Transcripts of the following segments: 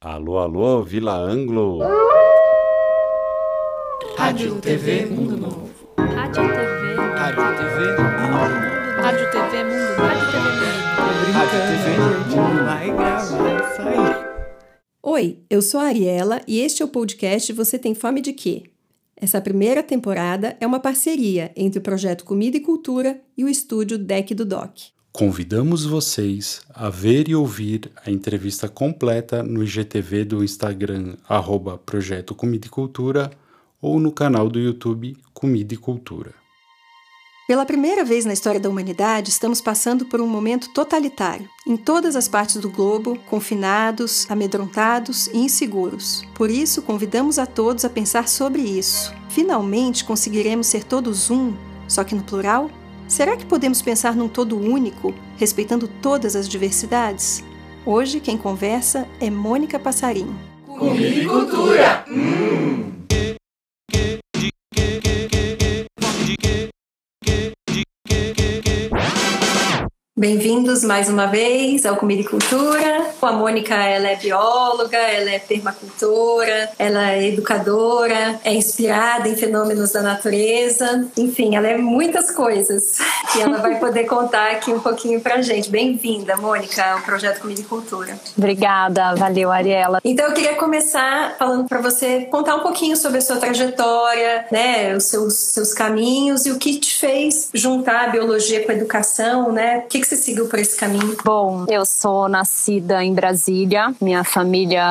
Alô, alô, Vila Anglo. Rádio TV Mundo Novo. Rádio TV. Rádio TV Mundo Novo. Rádio TV Mundo Novo. Rádio TV Mundo Rádio TV Mundo Vai gravar isso aí. Oi, eu sou a Ariela e este é o podcast Você Tem Fome de Quê? Essa primeira temporada é uma parceria entre o projeto Comida e Cultura e o estúdio Deck do Doc. Convidamos vocês a ver e ouvir a entrevista completa no IGTV do Instagram, arroba Projeto Comida e Cultura, ou no canal do YouTube Comida e Cultura. Pela primeira vez na história da humanidade, estamos passando por um momento totalitário. Em todas as partes do globo, confinados, amedrontados e inseguros. Por isso, convidamos a todos a pensar sobre isso. Finalmente conseguiremos ser todos um, só que no plural? Será que podemos pensar num todo único, respeitando todas as diversidades? Hoje, quem conversa é Mônica Passarinho. Comida e Bem-vindos mais uma vez ao Comida e Cultura. A Mônica ela é bióloga, ela é permacultora, ela é educadora, é inspirada em fenômenos da natureza. Enfim, ela é muitas coisas e ela vai poder contar aqui um pouquinho pra gente. Bem-vinda, Mônica, ao projeto Comida e Cultura. Obrigada, valeu, Ariela. Então eu queria começar falando para você contar um pouquinho sobre a sua trajetória, né, os seus, seus caminhos e o que te fez juntar a biologia com a educação, né? O que, que você seguiu por esse caminho? Bom, eu sou nascida em Brasília, minha família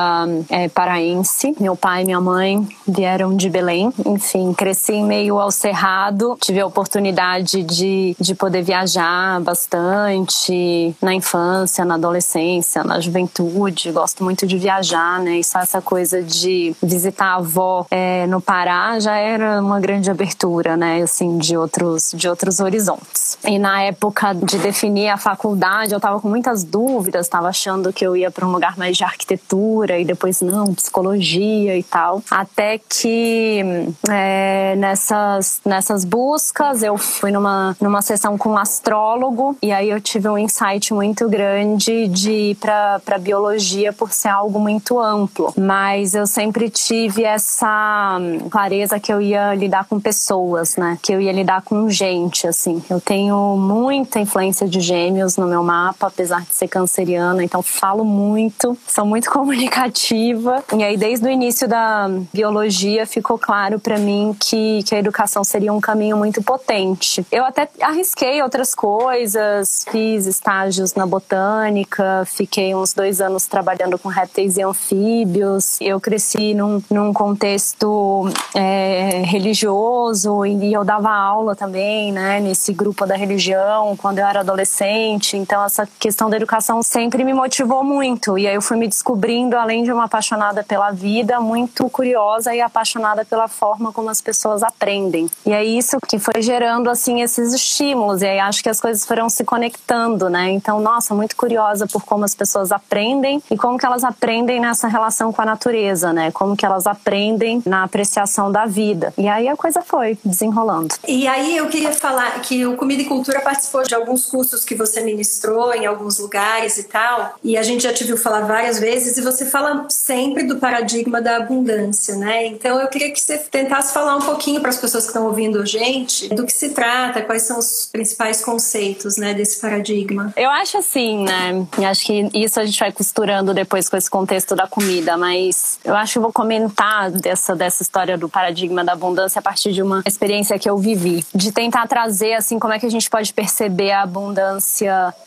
é paraense, meu pai e minha mãe vieram de Belém, enfim, cresci em meio ao cerrado, tive a oportunidade de, de poder viajar bastante na infância, na adolescência, na juventude, gosto muito de viajar, né, e só essa coisa de visitar a avó é, no Pará já era uma grande abertura, né, assim, de outros, de outros horizontes. E na época de definir a faculdade, eu tava com muitas dúvidas, tava achando que eu ia para um lugar mais de arquitetura e depois não, psicologia e tal. Até que é, nessas, nessas buscas eu fui numa, numa sessão com um astrólogo e aí eu tive um insight muito grande de ir para biologia por ser algo muito amplo. Mas eu sempre tive essa clareza que eu ia lidar com pessoas, né? Que eu ia lidar com gente, assim. Eu tenho muita influência de gêmeos no meu mapa, apesar de ser canceriana, então falo muito, sou muito comunicativa. E aí, desde o início da biologia, ficou claro para mim que, que a educação seria um caminho muito potente. Eu até arrisquei outras coisas, fiz estágios na botânica, fiquei uns dois anos trabalhando com répteis e anfíbios. Eu cresci num, num contexto é, religioso e eu dava aula também, né, nesse grupo da religião quando eu era adolescente. Então, essa questão da educação sempre me motivou muito. E aí eu fui me descobrindo, além de uma apaixonada pela vida, muito curiosa e apaixonada pela forma como as pessoas aprendem. E é isso que foi gerando, assim, esses estímulos. E aí acho que as coisas foram se conectando, né? Então, nossa, muito curiosa por como as pessoas aprendem e como que elas aprendem nessa relação com a natureza, né? Como que elas aprendem na apreciação da vida. E aí a coisa foi desenrolando. E aí eu queria falar que o Comida e Cultura participou de alguns cursos que você ministrou em alguns lugares e tal, e a gente já te viu falar várias vezes e você fala sempre do paradigma da abundância, né? Então eu queria que você tentasse falar um pouquinho para as pessoas que estão ouvindo a gente do que se trata, quais são os principais conceitos, né, desse paradigma. Eu acho assim, né? Acho que isso a gente vai costurando depois com esse contexto da comida, mas eu acho que eu vou comentar dessa, dessa história do paradigma da abundância a partir de uma experiência que eu vivi. De tentar trazer, assim, como é que a gente pode perceber a abundância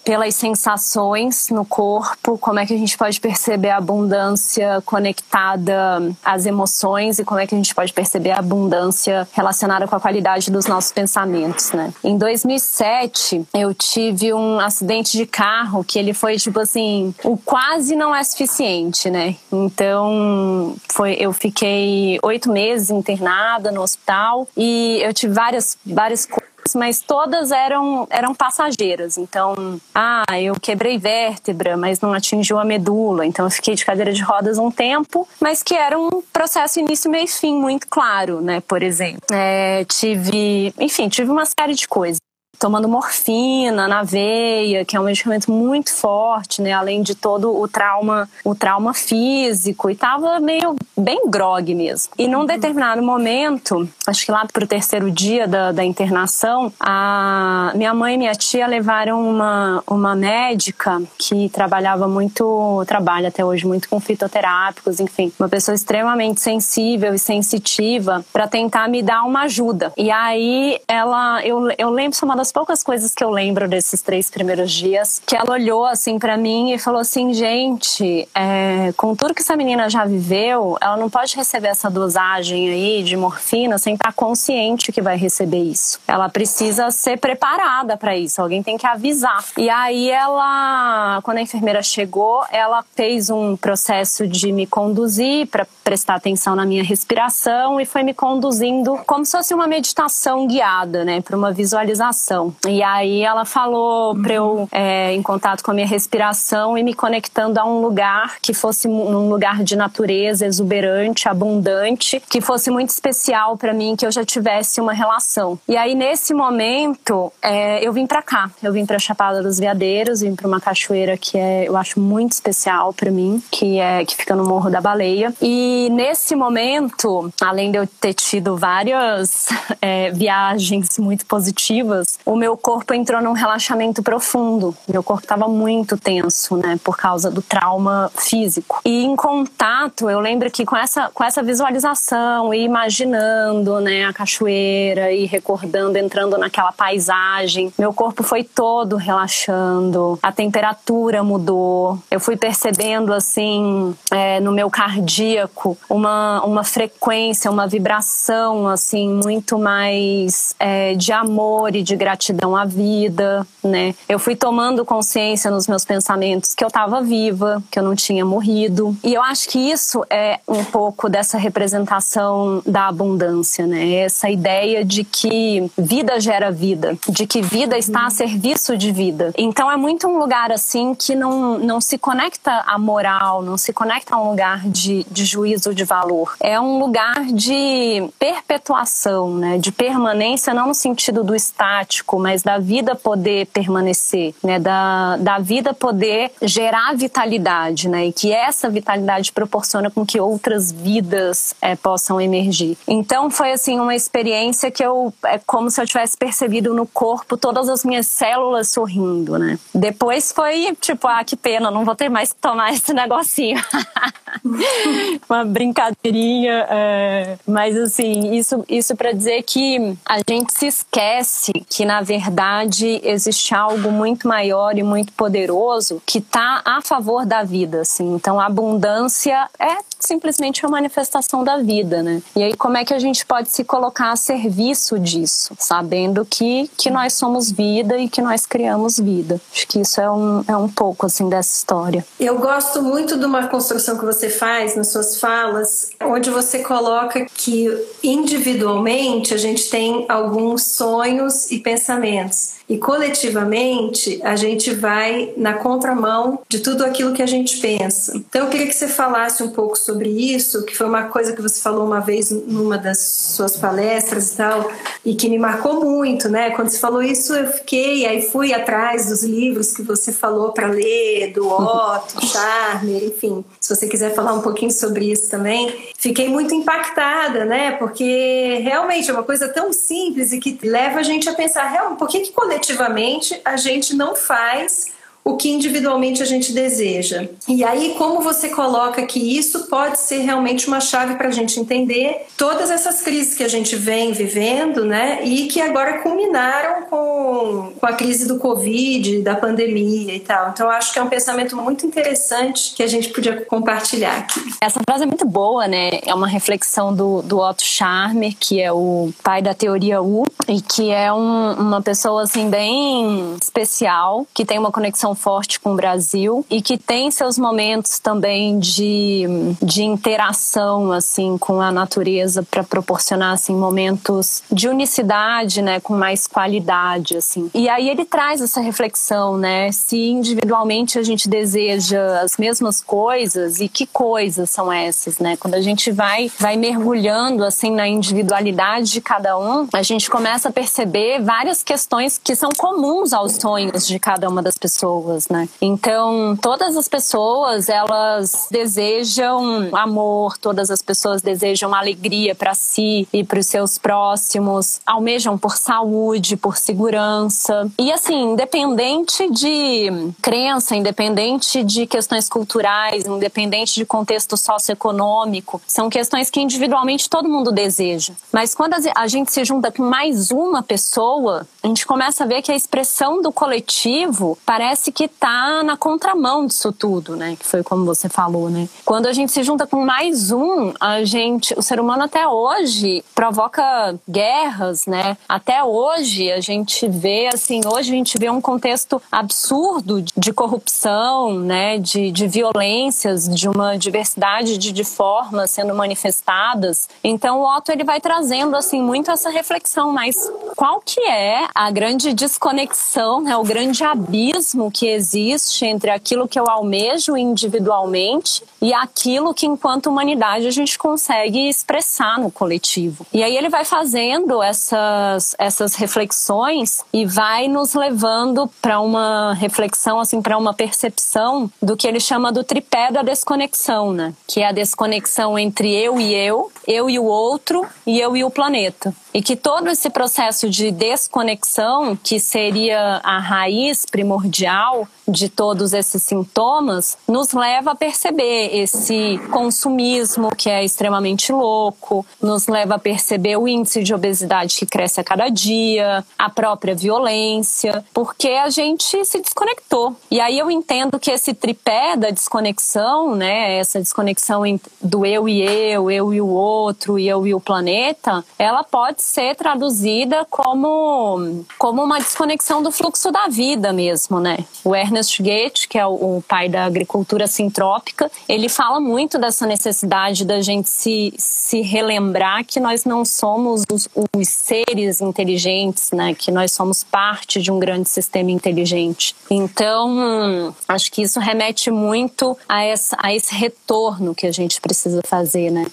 pelas sensações no corpo, como é que a gente pode perceber a abundância conectada às emoções e como é que a gente pode perceber a abundância relacionada com a qualidade dos nossos pensamentos, né? Em 2007, eu tive um acidente de carro que ele foi tipo assim, o quase não é suficiente, né? Então, foi, eu fiquei oito meses internada no hospital e eu tive várias, várias coisas mas todas eram, eram passageiras. Então, ah, eu quebrei vértebra, mas não atingiu a medula. Então, eu fiquei de cadeira de rodas um tempo, mas que era um processo início, meio e fim muito claro, né? Por exemplo, é, tive, enfim, tive uma série de coisas. Tomando morfina na veia, que é um medicamento muito forte, né? Além de todo o trauma, o trauma físico, e tava meio bem grog mesmo. E num determinado momento, acho que lá pro terceiro dia da, da internação, a minha mãe e minha tia levaram uma, uma médica que trabalhava muito, trabalha até hoje muito com fitoterápicos, enfim, uma pessoa extremamente sensível e sensitiva para tentar me dar uma ajuda. E aí ela, eu, eu lembro, isso é uma das poucas coisas que eu lembro desses três primeiros dias, que ela olhou assim para mim e falou assim, gente, é, com tudo que essa menina já viveu, ela não pode receber essa dosagem aí de morfina sem estar consciente que vai receber isso. Ela precisa ser preparada para isso, alguém tem que avisar. E aí ela, quando a enfermeira chegou, ela fez um processo de me conduzir para prestar atenção na minha respiração e foi me conduzindo como se fosse uma meditação guiada, né, para uma visualização. E aí ela falou para eu é, em contato com a minha respiração e me conectando a um lugar que fosse um lugar de natureza exuberante, abundante, que fosse muito especial para mim, que eu já tivesse uma relação. E aí nesse momento é, eu vim para cá, eu vim para Chapada dos Veadeiros, vim para uma cachoeira que é, eu acho muito especial para mim, que é que fica no Morro da Baleia. E nesse momento, além de eu ter tido várias é, viagens muito positivas, o meu corpo entrou num relaxamento profundo. Meu corpo estava muito tenso, né, por causa do trauma físico. E em contato, eu lembro que com essa com essa visualização e imaginando, né, a cachoeira e recordando, entrando naquela paisagem, meu corpo foi todo relaxando, a temperatura mudou. Eu fui percebendo assim é, no meu cardíaco uma uma frequência, uma vibração assim muito mais é, de amor e de gratidão à vida, né? Eu fui tomando consciência nos meus pensamentos que eu estava viva, que eu não tinha morrido. E eu acho que isso é um pouco dessa representação da abundância, né? Essa ideia de que vida gera vida, de que vida está a serviço de vida. Então é muito um lugar assim que não, não se conecta à moral, não se conecta a um lugar de, de juízo de valor. É um lugar de perpetuação, né? De permanência, não no sentido do estático, mas da vida poder permanecer, né? Da, da vida poder gerar vitalidade, né? E que essa vitalidade proporciona com que outras vidas é, possam emergir. Então foi assim uma experiência que eu é como se eu tivesse percebido no corpo todas as minhas células sorrindo, né? Depois foi tipo, ah, que pena, não vou ter mais que tomar esse negocinho. uma brincadeirinha, é, mas assim, isso, isso para dizer que a gente se esquece que na verdade existe algo muito maior e muito poderoso que está a favor da vida, assim. Então a abundância é simplesmente uma manifestação da vida, né? E aí como é que a gente pode se colocar a serviço disso, sabendo que que nós somos vida e que nós criamos vida. Acho que isso é um, é um pouco assim dessa história. Eu gosto muito de uma construção que você faz nas suas falas, onde você coloca que individualmente a gente tem alguns sonhos e pensamentos pensamentos e coletivamente a gente vai na contramão de tudo aquilo que a gente pensa. Então eu queria que você falasse um pouco sobre isso, que foi uma coisa que você falou uma vez numa das suas palestras e tal, e que me marcou muito, né? Quando você falou isso, eu fiquei, aí fui atrás dos livros que você falou para ler, do Otto, Charmer, enfim. Se você quiser falar um pouquinho sobre isso também, fiquei muito impactada, né? Porque realmente é uma coisa tão simples e que leva a gente a pensar, realmente, por que, que coletivamente a gente não faz o que individualmente a gente deseja. E aí, como você coloca que isso pode ser realmente uma chave para a gente entender todas essas crises que a gente vem vivendo, né? E que agora culminaram com, com a crise do Covid, da pandemia e tal. Então, eu acho que é um pensamento muito interessante que a gente podia compartilhar aqui. Essa frase é muito boa, né? É uma reflexão do, do Otto Scharmer, que é o pai da teoria U, e que é um, uma pessoa, assim, bem especial, que tem uma conexão forte com o Brasil e que tem seus momentos também de, de interação assim com a natureza para proporcionar assim momentos de unicidade, né, com mais qualidade assim. E aí ele traz essa reflexão, né, se individualmente a gente deseja as mesmas coisas e que coisas são essas, né? Quando a gente vai vai mergulhando assim na individualidade de cada um, a gente começa a perceber várias questões que são comuns aos sonhos de cada uma das pessoas, né? Então, todas as pessoas, elas desejam amor, todas as pessoas desejam alegria para si e para os seus próximos, almejam por saúde, por segurança. E assim, independente de crença, independente de questões culturais, independente de contexto socioeconômico, são questões que individualmente todo mundo deseja. Mas quando a gente se junta com mais uma pessoa, a gente começa a ver que a expressão do coletivo parece que está na contramão disso tudo, né? Que foi como você falou, né? Quando a gente se junta com mais um, a gente, o ser humano até hoje provoca guerras, né? Até hoje a gente vê assim, hoje a gente vê um contexto absurdo de corrupção, né? De, de violências, de uma diversidade de, de formas sendo manifestadas. Então o Otto ele vai trazendo assim muito essa reflexão, mas qual que é a grande desconexão, né, o grande abismo que existe entre aquilo que eu almejo individualmente e aquilo que, enquanto humanidade, a gente consegue expressar no coletivo. E aí ele vai fazendo essas, essas reflexões e vai nos levando para uma reflexão, assim, para uma percepção do que ele chama do tripé da desconexão, né? Que é a desconexão entre eu e eu, eu e o outro e eu e o planeta. E que todo esse processo de desconexão, que seria a raiz primordial de todos esses sintomas, nos leva a perceber esse consumismo que é extremamente louco, nos leva a perceber o índice de obesidade que cresce a cada dia, a própria violência, porque a gente se desconectou. E aí eu entendo que esse tripé da desconexão, né, essa desconexão do eu e eu, eu e o outro, e eu e o planeta, ela pode ser traduzida como, como uma desconexão do fluxo da vida mesmo, né? O Ernest Goethe, que é o, o pai da agricultura sintrópica, ele fala muito dessa necessidade da gente se, se relembrar que nós não somos os, os seres inteligentes, né? Que nós somos parte de um grande sistema inteligente. Então, acho que isso remete muito a, essa, a esse retorno que a gente precisa fazer, né?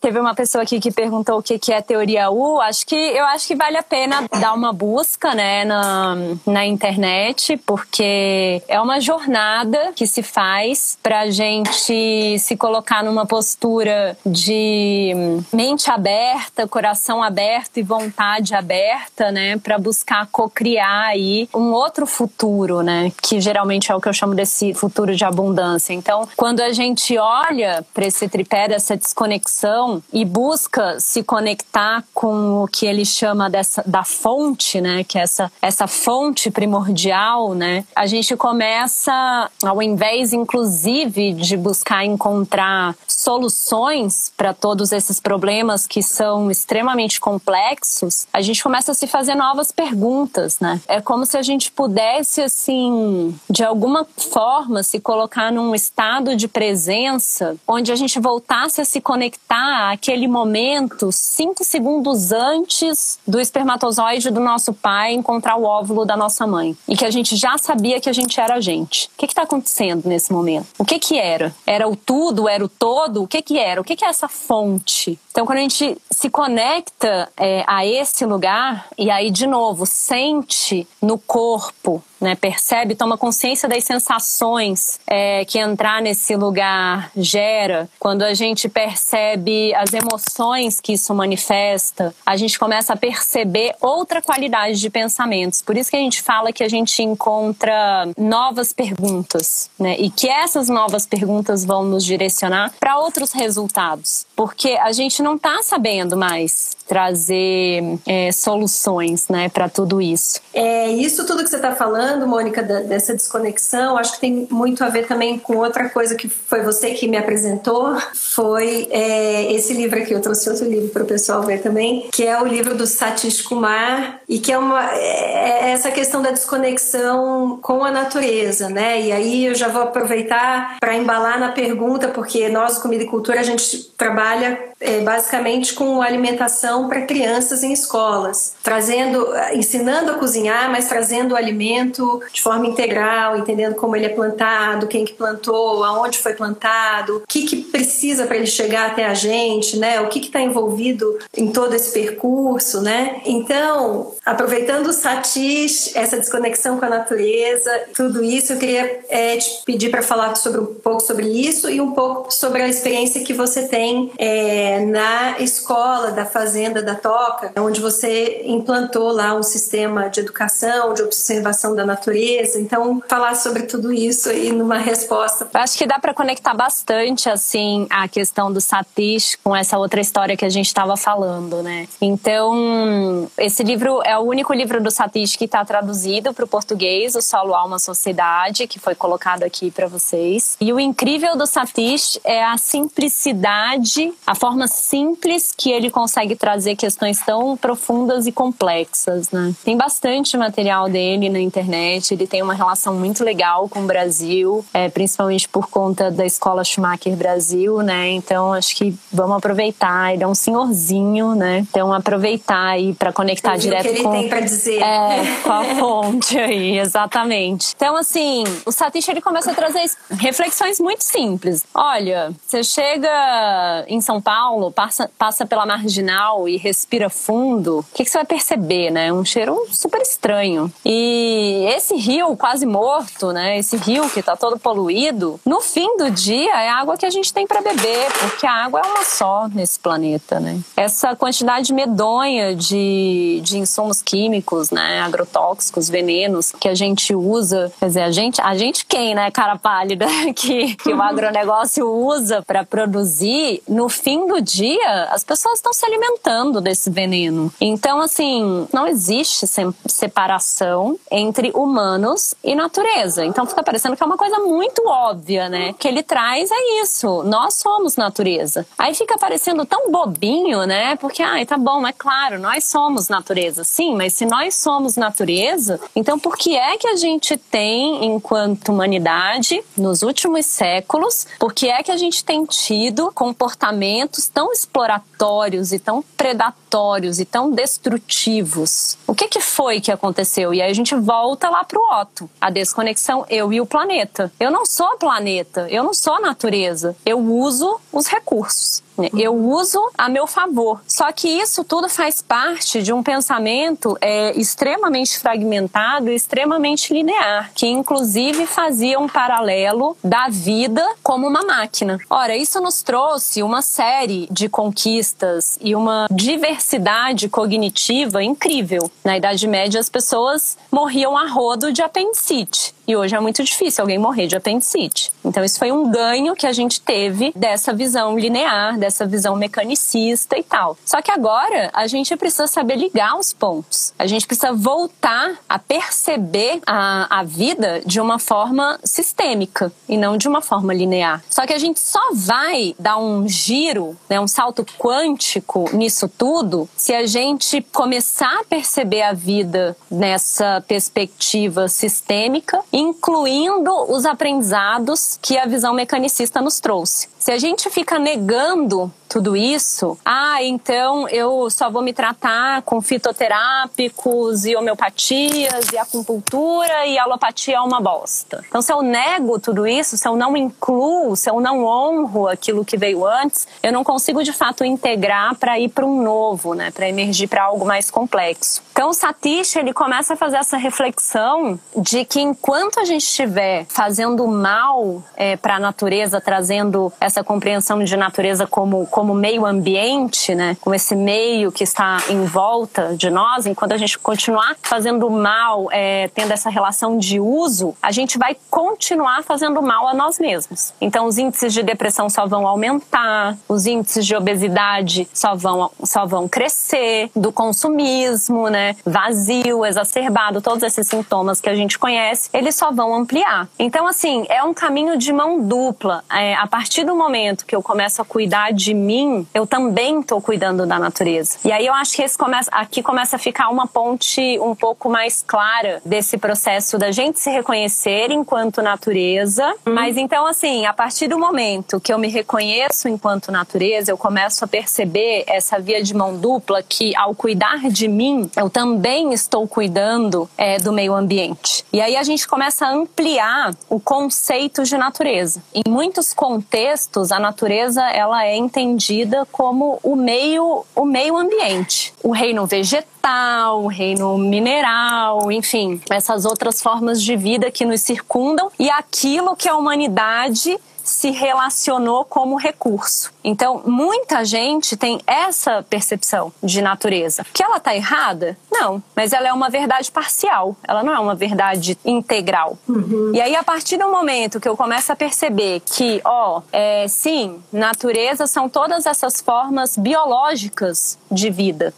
Teve uma pessoa aqui que perguntou o que, que é teoria U. Acho que eu acho que vale a pena dar uma busca, né, na, na internet, porque é uma jornada que se faz para a gente se colocar numa postura de mente aberta, coração aberto e vontade aberta, né, para buscar cocriar aí um outro futuro, né, que geralmente é o que eu chamo desse futuro de abundância. Então, quando a gente olha para esse tripé dessa desconexão e busca se conectar com o que ele chama dessa, da fonte, né? Que é essa, essa fonte primordial, né? A gente começa, ao invés, inclusive, de buscar encontrar soluções para todos esses problemas que são extremamente complexos, a gente começa a se fazer novas perguntas, né? É como se a gente pudesse, assim, de alguma forma, se colocar num estado de presença onde a gente voltasse a se conectar àquele momento cinco segundos antes do espermatozoide do nosso pai encontrar o óvulo da nossa mãe e que a gente já sabia que a gente era a gente. O que está acontecendo nesse momento? O que que era? Era o tudo? Era o todo, o que que era? O que que é essa fonte? Então, quando a gente se conecta é, a esse lugar e aí, de novo, sente no corpo, né, percebe, toma consciência das sensações é, que entrar nesse lugar gera, quando a gente percebe as emoções que isso manifesta, a gente começa a perceber outra qualidade de pensamentos. Por isso que a gente fala que a gente encontra novas perguntas, né, e que essas novas perguntas vão nos direcionar para outros resultados, porque a gente não está sabendo mais trazer é, soluções, né, para tudo isso. É isso tudo que você está falando, Mônica, da, dessa desconexão. Acho que tem muito a ver também com outra coisa que foi você que me apresentou. Foi é, esse livro aqui. Eu trouxe outro livro para o pessoal ver também, que é o livro do Satish Kumar e que é uma é, é essa questão da desconexão com a natureza, né? E aí eu já vou aproveitar para embalar na pergunta, porque nós, Comida e Cultura, a gente trabalha é, basicamente com alimentação para crianças em escolas, trazendo, ensinando a cozinhar, mas trazendo o alimento de forma integral, entendendo como ele é plantado, quem que plantou, aonde foi plantado, o que, que precisa para ele chegar até a gente, né? O que está envolvido em todo esse percurso, né? Então, aproveitando o satis, essa desconexão com a natureza, tudo isso, eu queria é, te pedir para falar sobre um pouco sobre isso e um pouco sobre a experiência que você tem é, na escola da Fazenda da Toca, onde você implantou lá um sistema de educação, de observação da natureza. Então, falar sobre tudo isso aí numa resposta. Eu acho que dá para conectar bastante assim a questão do Satish com essa outra história que a gente estava falando, né? Então, esse livro é o único livro do Satish que está traduzido para o português, o Solo Alma Sociedade, que foi colocado aqui para vocês. E o incrível do Satish é a simplicidade, a forma simples que ele consegue trazer questões tão profundas e complexas, né? Tem bastante material dele na internet, ele tem uma relação muito legal com o Brasil, é, principalmente por conta da Escola Schumacher Brasil, né? Então acho que vamos aproveitar, ele é um senhorzinho, né? Então aproveitar aí para conectar direto que ele com tem para dizer. É, com a fonte aí, exatamente. Então assim, o Satish ele começa a trazer reflexões muito simples. Olha, você chega em São Paulo, passa, passa pela marginal e respira fundo, o que, que você vai perceber, né? Um cheiro super estranho. E esse rio quase morto, né? Esse rio que tá todo poluído, no fim do dia é água que a gente tem para beber, porque a água é uma só nesse planeta, né? Essa quantidade medonha de, de insumos químicos, né? Agrotóxicos, venenos que a gente usa, quer dizer, a gente, a gente quem, né? Cara pálida, que, que o agronegócio usa para produzir, no fim do dia, as pessoas estão se alimentando desse veneno. Então, assim, não existe separação entre humanos e natureza. Então fica parecendo que é uma coisa muito óbvia, né? Que ele traz é isso. Nós somos natureza. Aí fica parecendo tão bobinho, né? Porque, ai, tá bom, é claro, nós somos natureza. Sim, mas se nós somos natureza, então por que é que a gente tem, enquanto humanidade, nos últimos séculos, por que é que a gente tem tido comportamentos tão exploratórios e tão predatórios e tão destrutivos? O que, que foi que aconteceu? E aí a gente volta lá pro Otto, a desconexão eu e o planeta. Eu não sou planeta, eu não sou natureza. Eu uso os recursos. Eu uso a meu favor. Só que isso tudo faz parte de um pensamento é, extremamente fragmentado extremamente linear, que inclusive fazia um paralelo da vida como uma máquina. Ora, isso nos trouxe uma série de conquistas e uma diversidade cognitiva incrível. Na Idade Média, as pessoas morriam a rodo de apendicite. E hoje é muito difícil alguém morrer de apendicite. Então, isso foi um ganho que a gente teve dessa visão linear, dessa visão mecanicista e tal. Só que agora a gente precisa saber ligar os pontos. A gente precisa voltar a perceber a, a vida de uma forma sistêmica e não de uma forma linear. Só que a gente só vai dar um giro, né, um salto quântico nisso tudo se a gente começar a perceber a vida nessa perspectiva sistêmica incluindo os aprendizados que a visão mecanicista nos trouxe. Se a gente fica negando tudo isso, ah, então eu só vou me tratar com fitoterápicos e homeopatias e acupuntura e alopatia é uma bosta. Então, se eu nego tudo isso, se eu não incluo, se eu não honro aquilo que veio antes, eu não consigo de fato integrar para ir para um novo, né, para emergir para algo mais complexo. Então, o Satish ele começa a fazer essa reflexão de que enquanto a gente estiver fazendo mal é, para a natureza, trazendo essa compreensão de natureza como, como meio ambiente, né? Com esse meio que está em volta de nós, enquanto a gente continuar fazendo mal, é, tendo essa relação de uso, a gente vai continuar fazendo mal a nós mesmos. Então, os índices de depressão só vão aumentar, os índices de obesidade só vão, só vão crescer, do consumismo, né? Vazio, exacerbado, todos esses sintomas que a gente conhece, eles só vão ampliar. Então, assim, é um caminho de mão dupla. É, a partir do momento que eu começo a cuidar de mim, eu também estou cuidando da natureza. E aí eu acho que esse começa, aqui começa a ficar uma ponte um pouco mais clara desse processo da gente se reconhecer enquanto natureza. Uhum. Mas então, assim, a partir do momento que eu me reconheço enquanto natureza, eu começo a perceber essa via de mão dupla que, ao cuidar de mim, eu também estou cuidando é, do meio ambiente. E aí a gente começa a ampliar o conceito de natureza. Em muitos contextos, a natureza ela é entendida como o meio, o meio ambiente, o reino vegetal, o reino mineral, enfim, essas outras formas de vida que nos circundam. E aquilo que a humanidade se relacionou como recurso. Então, muita gente tem essa percepção de natureza. Que ela está errada? Não, mas ela é uma verdade parcial. Ela não é uma verdade integral. Uhum. E aí, a partir do momento que eu começo a perceber que, ó, é, sim, natureza são todas essas formas biológicas de vida.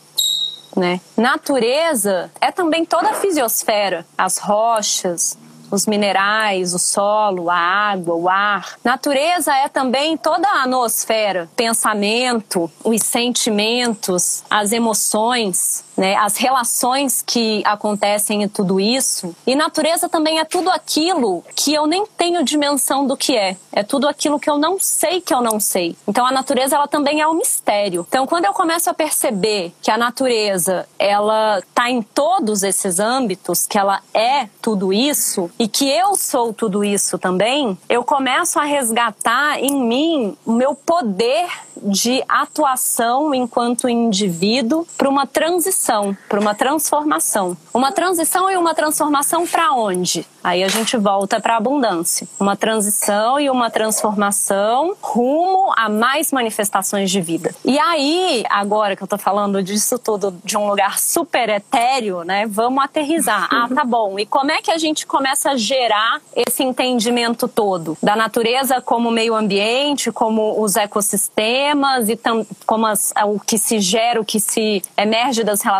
Né? Natureza é também toda a fisiosfera, as rochas, os minerais, o solo, a água, o ar. Natureza é também toda a nosfera, pensamento, os sentimentos, as emoções né, as relações que acontecem em tudo isso. E natureza também é tudo aquilo que eu nem tenho dimensão do que é. É tudo aquilo que eu não sei que eu não sei. Então a natureza ela também é um mistério. Então quando eu começo a perceber que a natureza ela está em todos esses âmbitos, que ela é tudo isso e que eu sou tudo isso também, eu começo a resgatar em mim o meu poder de atuação enquanto indivíduo para uma transição, para uma transformação. Uma transição e uma transformação para onde? Aí a gente volta para a abundância. Uma transição e uma transformação rumo a mais manifestações de vida. E aí, agora que eu tô falando disso tudo de um lugar super etéreo, né? Vamos aterrizar. Ah, tá bom. E como é que a gente começa a gerar esse entendimento todo da natureza como meio ambiente, como os ecossistemas e como as, o que se gera, o que se emerge das relações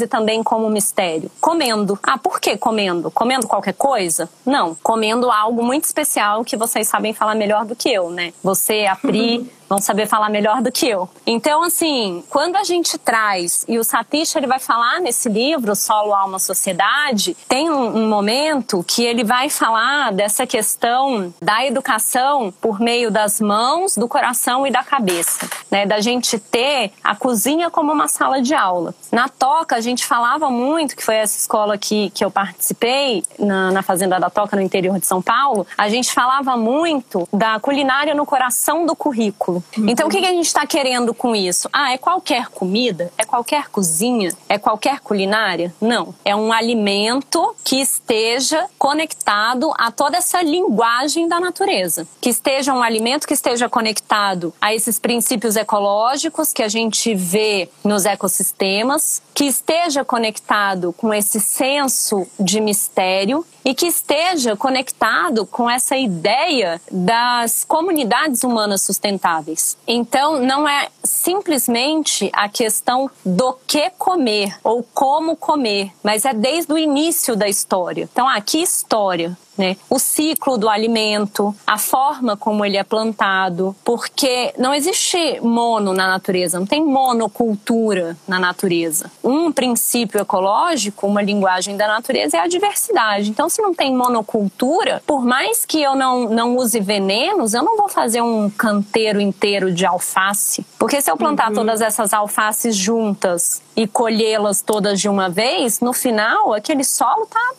e também como mistério? Comendo. Ah, por que comendo? Comendo qualquer coisa. Não, comendo algo muito especial que vocês sabem falar melhor do que eu, né? Você, a Pri, vão saber falar melhor do que eu. Então, assim, quando a gente traz, e o Satish ele vai falar nesse livro, Solo, Alma, Sociedade, tem um, um momento que ele vai falar dessa questão da educação por meio das mãos, do coração e da cabeça, né? Da gente ter a cozinha como uma sala de aula. Na Toca, a gente falava muito, que foi essa escola que, que eu participei, na, na Fazenda da Toca, no interior de São Paulo, a gente falava muito da culinária no coração do currículo. Então, o que, que a gente está querendo com isso? Ah, é qualquer comida? É qualquer cozinha? É qualquer culinária? Não. É um alimento que esteja conectado a toda essa linguagem da natureza. Que esteja um alimento que esteja conectado a esses princípios ecológicos que a gente vê nos ecossistemas, que esteja conectado com esse senso de mistério e que esteja conectado com essa ideia das comunidades humanas sustentáveis. Então, não é simplesmente a questão do que comer ou como comer, mas é desde o início da história. Então, aqui história né? O ciclo do alimento, a forma como ele é plantado, porque não existe mono na natureza, não tem monocultura na natureza. Um princípio ecológico, uma linguagem da natureza é a diversidade. Então, se não tem monocultura, por mais que eu não, não use venenos, eu não vou fazer um canteiro inteiro de alface. Porque se eu plantar uhum. todas essas alfaces juntas e colhê-las todas de uma vez, no final aquele solo tá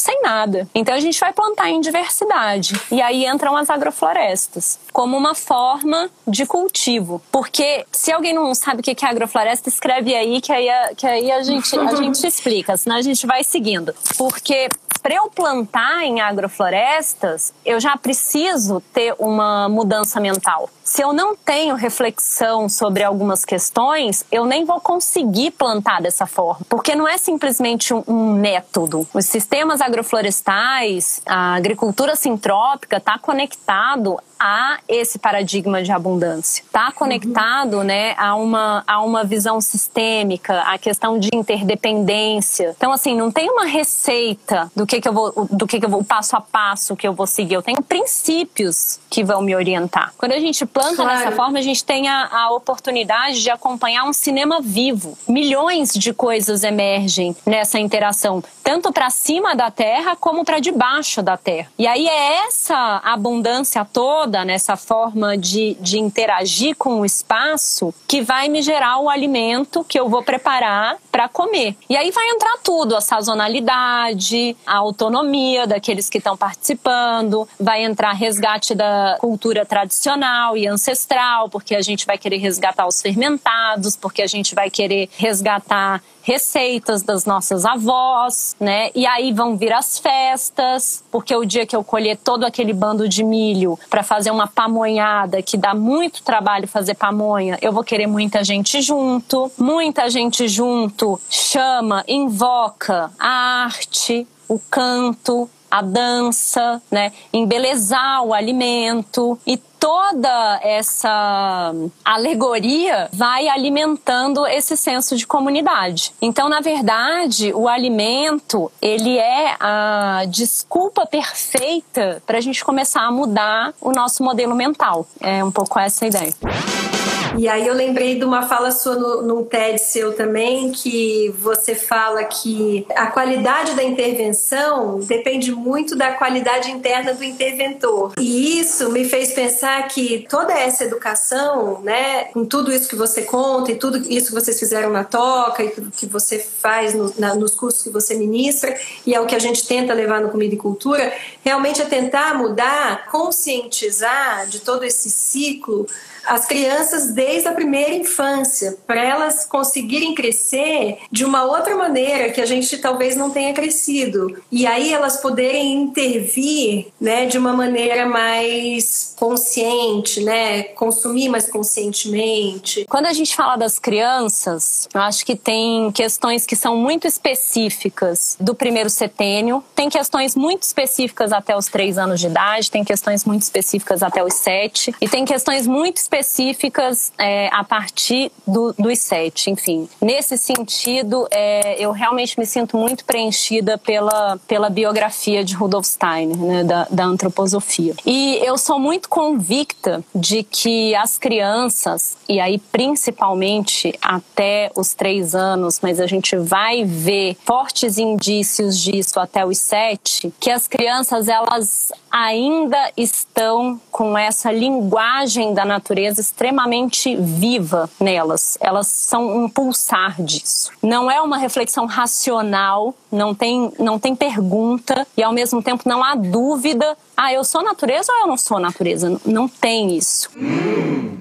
sem nada. Então a gente vai plantar em diversidade. E aí entram as agroflorestas como uma forma de cultivo. Porque se alguém não sabe o que é agrofloresta, escreve aí que aí, que aí a, gente, a gente explica, senão a gente vai seguindo. Porque para eu plantar em agroflorestas, eu já preciso ter uma mudança mental se eu não tenho reflexão sobre algumas questões, eu nem vou conseguir plantar dessa forma, porque não é simplesmente um, um método. Os sistemas agroflorestais, a agricultura sintrópica está conectado a esse paradigma de abundância. Está conectado uhum. né, a, uma, a uma visão sistêmica, a questão de interdependência. Então, assim, não tem uma receita do que, que eu vou, do que, que eu vou, passo a passo que eu vou seguir. Eu tenho princípios que vão me orientar. Quando a gente planta claro. dessa forma, a gente tem a, a oportunidade de acompanhar um cinema vivo. Milhões de coisas emergem nessa interação, tanto para cima da terra como para debaixo da terra. E aí é essa abundância toda toda nessa forma de, de interagir com o espaço que vai me gerar o alimento que eu vou preparar para comer. E aí vai entrar tudo, a sazonalidade, a autonomia daqueles que estão participando, vai entrar resgate da cultura tradicional e ancestral, porque a gente vai querer resgatar os fermentados, porque a gente vai querer resgatar receitas das nossas avós, né? E aí vão vir as festas, porque o dia que eu colher todo aquele bando de milho para fazer uma pamonhada, que dá muito trabalho fazer pamonha, eu vou querer muita gente junto. Muita gente junto chama, invoca a arte, o canto, a dança, né? Embelezar o alimento e toda essa alegoria vai alimentando esse senso de comunidade. Então, na verdade, o alimento ele é a desculpa perfeita para a gente começar a mudar o nosso modelo mental. É um pouco essa a ideia. E aí eu lembrei de uma fala sua no, num TED seu também, que você fala que a qualidade da intervenção depende muito da qualidade interna do interventor. E isso me fez pensar que toda essa educação, né, com tudo isso que você conta e tudo isso que vocês fizeram na toca e tudo que você faz no, na, nos cursos que você ministra, e é o que a gente tenta levar no Comida e Cultura, realmente é tentar mudar, conscientizar de todo esse ciclo as crianças desde a primeira infância, para elas conseguirem crescer de uma outra maneira que a gente talvez não tenha crescido. E aí elas poderem intervir, né, de uma maneira mais consciente, né, consumir mais conscientemente. Quando a gente fala das crianças, eu acho que tem questões que são muito específicas do primeiro setênio, tem questões muito específicas até os três anos de idade, tem questões muito específicas até os sete e tem questões muito específicas é, a partir do, dos sete, enfim. Nesse sentido, é, eu realmente me sinto muito preenchida pela, pela biografia de Rudolf Steiner, né, da, da antroposofia. E eu sou muito convicta de que as crianças, e aí principalmente até os três anos, mas a gente vai ver fortes indícios disso até os sete, que as crianças elas ainda estão com essa linguagem da natureza extremamente viva nelas. Elas são um pulsar disso. Não é uma reflexão racional, não tem, não tem pergunta e ao mesmo tempo não há dúvida. Ah, eu sou natureza ou eu não sou natureza? Não tem isso.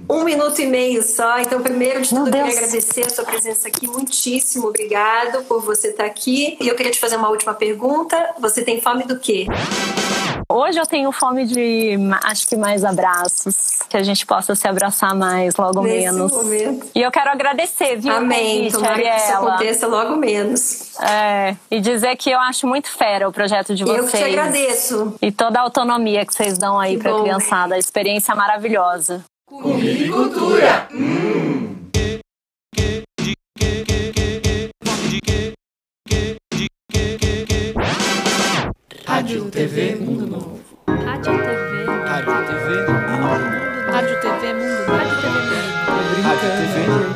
Um minuto e meio só. Então, primeiro de tudo, eu queria agradecer a sua presença aqui. Muitíssimo obrigado por você estar aqui. E eu queria te fazer uma última pergunta. Você tem fome do quê? Hoje eu tenho fome de, acho que mais abraços, que a gente possa se abraçar mais, logo Nesse menos. Momento. E eu quero agradecer, viu? Amém. Convite, Tomara Ariela. que isso aconteça logo menos. É, e dizer que eu acho muito fera o projeto de vocês. Eu que te agradeço. E toda a autonomia que vocês dão aí Que pra bom. criançada, a experiência maravilhosa. Comida e cultura. Hum. Rádio TV Mundo Novo. Rádio TV. Rádio TV Mundo Novo. Rádio TV Mundo. Rádio TV Mundo. Rádio TV